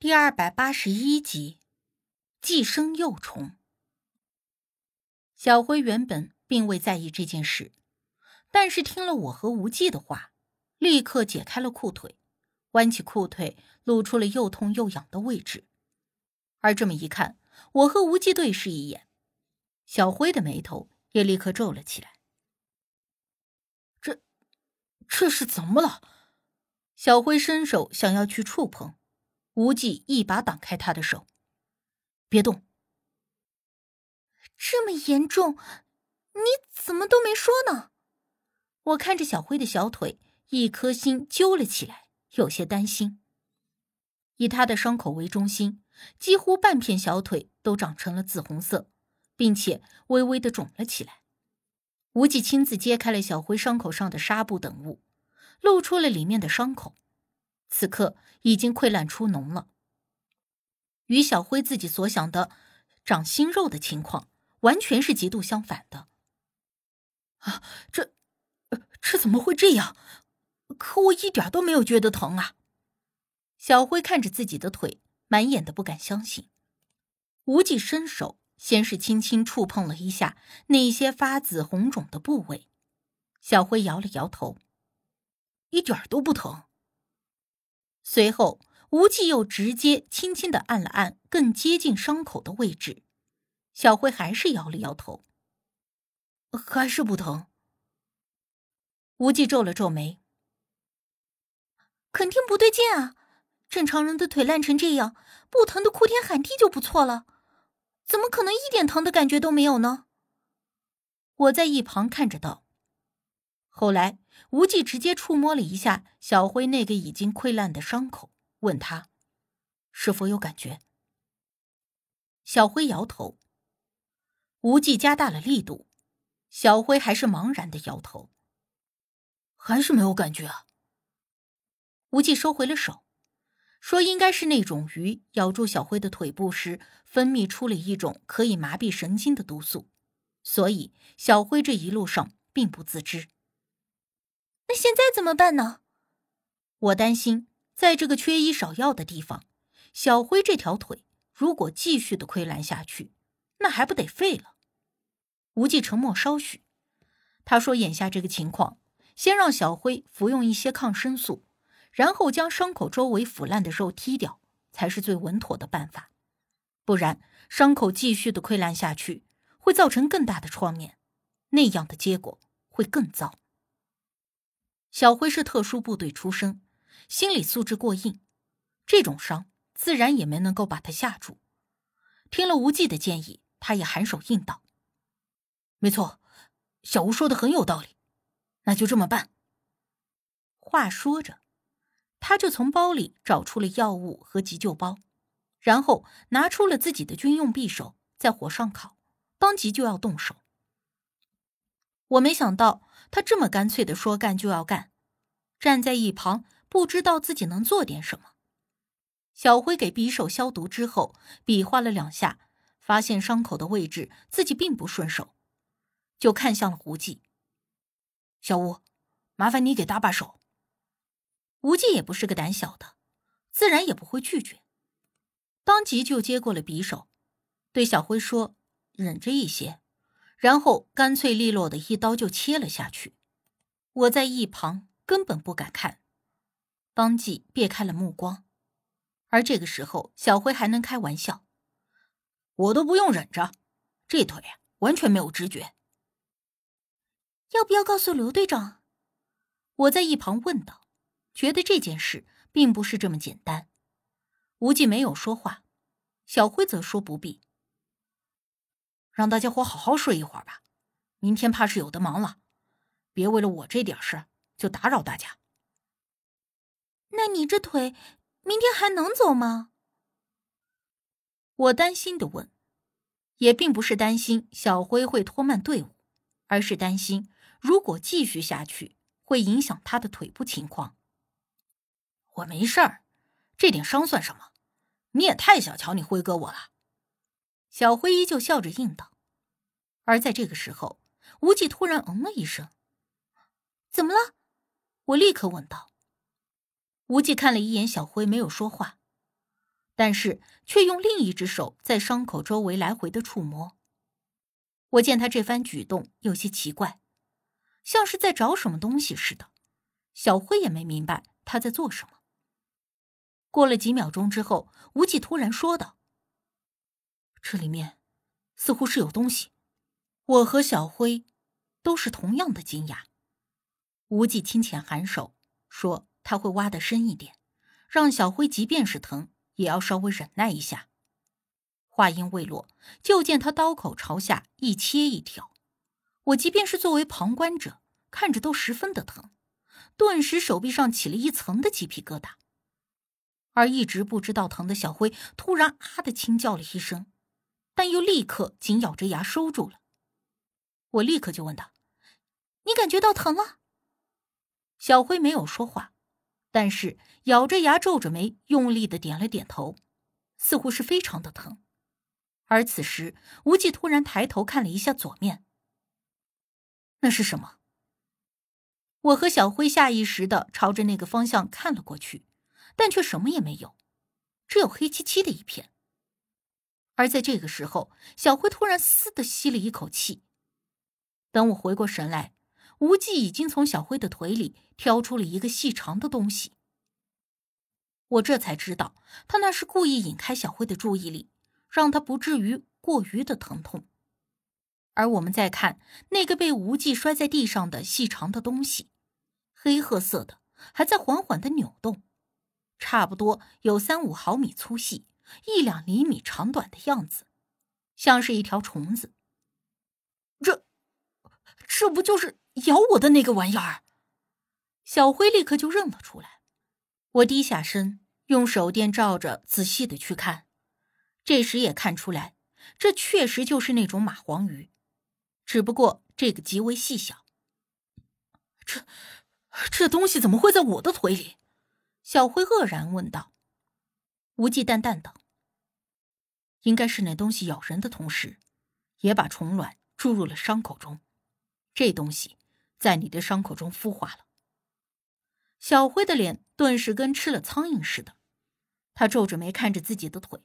第二百八十一集，寄生幼虫。小辉原本并未在意这件事，但是听了我和无忌的话，立刻解开了裤腿，弯起裤腿，露出了又痛又痒的位置。而这么一看，我和无忌对视一眼，小辉的眉头也立刻皱了起来。这，这是怎么了？小辉伸手想要去触碰，无忌一把挡开他的手，别动。这么严重，你怎么都没说呢？我看着小辉的小腿，一颗心揪了起来，有些担心。以他的伤口为中心，几乎半片小腿都长成了紫红色，并且微微的肿了起来。无忌亲自揭开了小辉伤口上的纱布等物。露出了里面的伤口，此刻已经溃烂出脓了。与小辉自己所想的长新肉的情况，完全是极度相反的。啊，这，这怎么会这样？可我一点都没有觉得疼啊！小辉看着自己的腿，满眼的不敢相信。无忌伸手，先是轻轻触碰了一下那些发紫红肿的部位，小辉摇了摇头。一点都不疼。随后，无忌又直接轻轻的按了按更接近伤口的位置，小辉还是摇了摇头，还是不疼。无忌皱了皱眉，肯定不对劲啊！正常人的腿烂成这样，不疼的哭天喊地就不错了，怎么可能一点疼的感觉都没有呢？我在一旁看着道。后来，无忌直接触摸了一下小辉那个已经溃烂的伤口，问他：“是否有感觉？”小辉摇头。无忌加大了力度，小辉还是茫然的摇头，还是没有感觉啊。无忌收回了手，说：“应该是那种鱼咬住小辉的腿部时，分泌出了一种可以麻痹神经的毒素，所以小辉这一路上并不自知。”那现在怎么办呢？我担心，在这个缺医少药的地方，小辉这条腿如果继续的溃烂下去，那还不得废了？无忌沉默稍许，他说：“眼下这个情况，先让小辉服用一些抗生素，然后将伤口周围腐烂的肉剔掉，才是最稳妥的办法。不然，伤口继续的溃烂下去，会造成更大的创面，那样的结果会更糟。”小辉是特殊部队出身，心理素质过硬，这种伤自然也没能够把他吓住。听了无忌的建议，他也颔首应道：“没错，小吴说的很有道理，那就这么办。”话说着，他就从包里找出了药物和急救包，然后拿出了自己的军用匕首，在火上烤，当即就要动手。我没想到。他这么干脆的说干就要干，站在一旁不知道自己能做点什么。小辉给匕首消毒之后，比划了两下，发现伤口的位置自己并不顺手，就看向了无忌。小吴，麻烦你给搭把手。无忌也不是个胆小的，自然也不会拒绝，当即就接过了匕首，对小辉说：“忍着一些。”然后干脆利落的一刀就切了下去，我在一旁根本不敢看，当即别开了目光。而这个时候，小辉还能开玩笑，我都不用忍着，这腿完全没有知觉。要不要告诉刘队长？我在一旁问道，觉得这件事并不是这么简单。无忌没有说话，小辉则说不必。让大家伙好好睡一会儿吧，明天怕是有的忙了，别为了我这点事就打扰大家。那你这腿明天还能走吗？我担心的问，也并不是担心小辉会拖慢队伍，而是担心如果继续下去会影响他的腿部情况。我没事儿，这点伤算什么？你也太小瞧你辉哥我了。小辉依旧笑着应道，而在这个时候，无忌突然嗯了一声：“怎么了？”我立刻问道。无忌看了一眼小辉，没有说话，但是却用另一只手在伤口周围来回的触摸。我见他这番举动有些奇怪，像是在找什么东西似的。小辉也没明白他在做什么。过了几秒钟之后，无忌突然说道：“这里面似乎是有东西。”我和小辉都是同样的惊讶。无忌轻浅颔首，说他会挖得深一点，让小辉即便是疼。也要稍微忍耐一下。话音未落，就见他刀口朝下一切一挑，我即便是作为旁观者，看着都十分的疼，顿时手臂上起了一层的鸡皮疙瘩。而一直不知道疼的小辉突然啊的轻叫了一声，但又立刻紧咬着牙收住了。我立刻就问他：“你感觉到疼了？”小辉没有说话。但是咬着牙，皱着眉，用力的点了点头，似乎是非常的疼。而此时，无忌突然抬头看了一下左面，那是什么？我和小辉下意识的朝着那个方向看了过去，但却什么也没有，只有黑漆漆的一片。而在这个时候，小辉突然“嘶”的吸了一口气。等我回过神来。无忌已经从小辉的腿里挑出了一个细长的东西，我这才知道他那是故意引开小辉的注意力，让他不至于过于的疼痛。而我们再看那个被无忌摔在地上的细长的东西，黑褐色的，还在缓缓的扭动，差不多有三五毫米粗细，一两厘米长短的样子，像是一条虫子。这，这不就是？咬我的那个玩意儿，小辉立刻就认了出来。我低下身，用手电照着，仔细的去看。这时也看出来，这确实就是那种蚂蟥鱼，只不过这个极为细小。这，这东西怎么会在我的腿里？小辉愕然问道。无忌淡淡道：“应该是那东西咬人的同时，也把虫卵注入了伤口中。这东西。”在你的伤口中孵化了。小辉的脸顿时跟吃了苍蝇似的，他皱着眉看着自己的腿。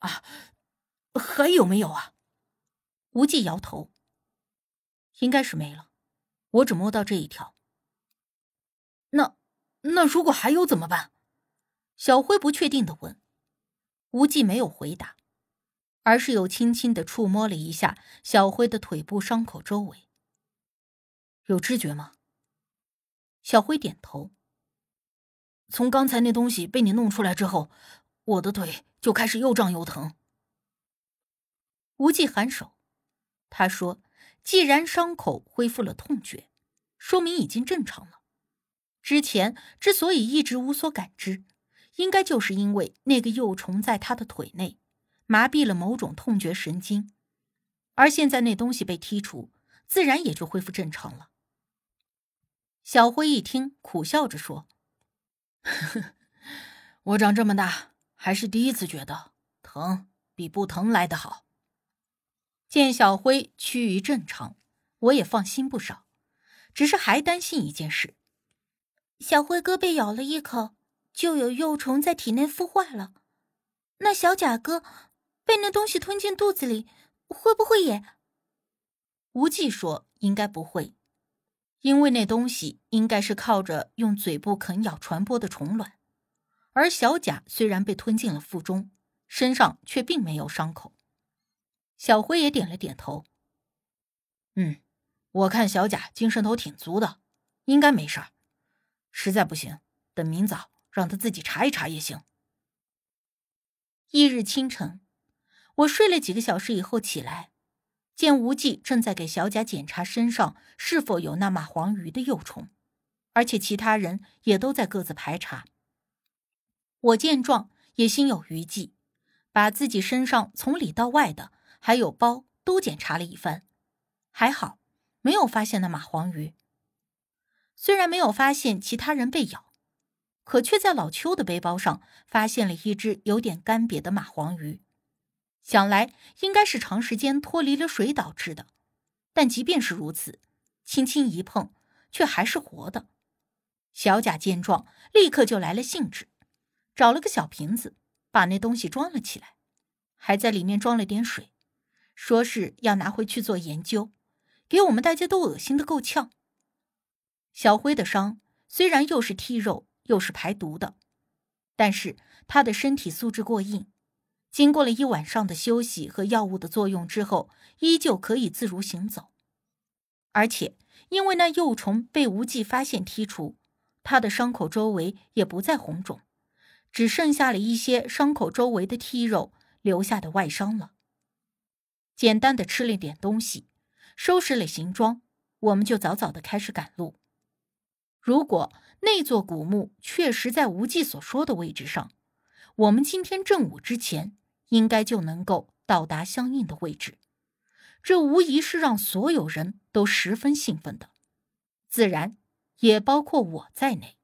啊，还有没有啊？无忌摇头。应该是没了，我只摸到这一条。那那如果还有怎么办？小辉不确定的问。无忌没有回答，而是又轻轻的触摸了一下小辉的腿部伤口周围。有知觉吗？小辉点头。从刚才那东西被你弄出来之后，我的腿就开始又胀又疼。无忌颔首，他说：“既然伤口恢复了痛觉，说明已经正常了。之前之所以一直无所感知，应该就是因为那个幼虫在他的腿内麻痹了某种痛觉神经，而现在那东西被剔除，自然也就恢复正常了。”小辉一听，苦笑着说：“ 我长这么大，还是第一次觉得疼比不疼来得好。”见小辉趋于正常，我也放心不少，只是还担心一件事：小辉哥被咬了一口，就有幼虫在体内孵化了。那小贾哥被那东西吞进肚子里，会不会也？无忌说：“应该不会。”因为那东西应该是靠着用嘴部啃咬传播的虫卵，而小贾虽然被吞进了腹中，身上却并没有伤口。小辉也点了点头。嗯，我看小贾精神头挺足的，应该没事儿。实在不行，等明早让他自己查一查也行。翌日清晨，我睡了几个小时以后起来。见无忌正在给小贾检查身上是否有那马黄鱼的幼虫，而且其他人也都在各自排查。我见状也心有余悸，把自己身上从里到外的还有包都检查了一番，还好没有发现那马黄鱼。虽然没有发现其他人被咬，可却在老邱的背包上发现了一只有点干瘪的蚂蟥鱼。想来应该是长时间脱离了水导致的，但即便是如此，轻轻一碰，却还是活的。小贾见状，立刻就来了兴致，找了个小瓶子，把那东西装了起来，还在里面装了点水，说是要拿回去做研究，给我们大家都恶心的够呛。小辉的伤虽然又是剔肉又是排毒的，但是他的身体素质过硬，经过了一晚上的休息和药物的作用之后，依旧可以自如行走。而且因为那幼虫被无忌发现剔除，他的伤口周围也不再红肿，只剩下了一些伤口周围的剔肉留下的外伤了。简单的吃了点东西，收拾了行装，我们就早早的开始赶路。如果那座古墓确实在无忌所说的位置上，我们今天正午之前应该就能够到达相应的位置。这无疑是让所有人都十分兴奋的，自然也包括我在内。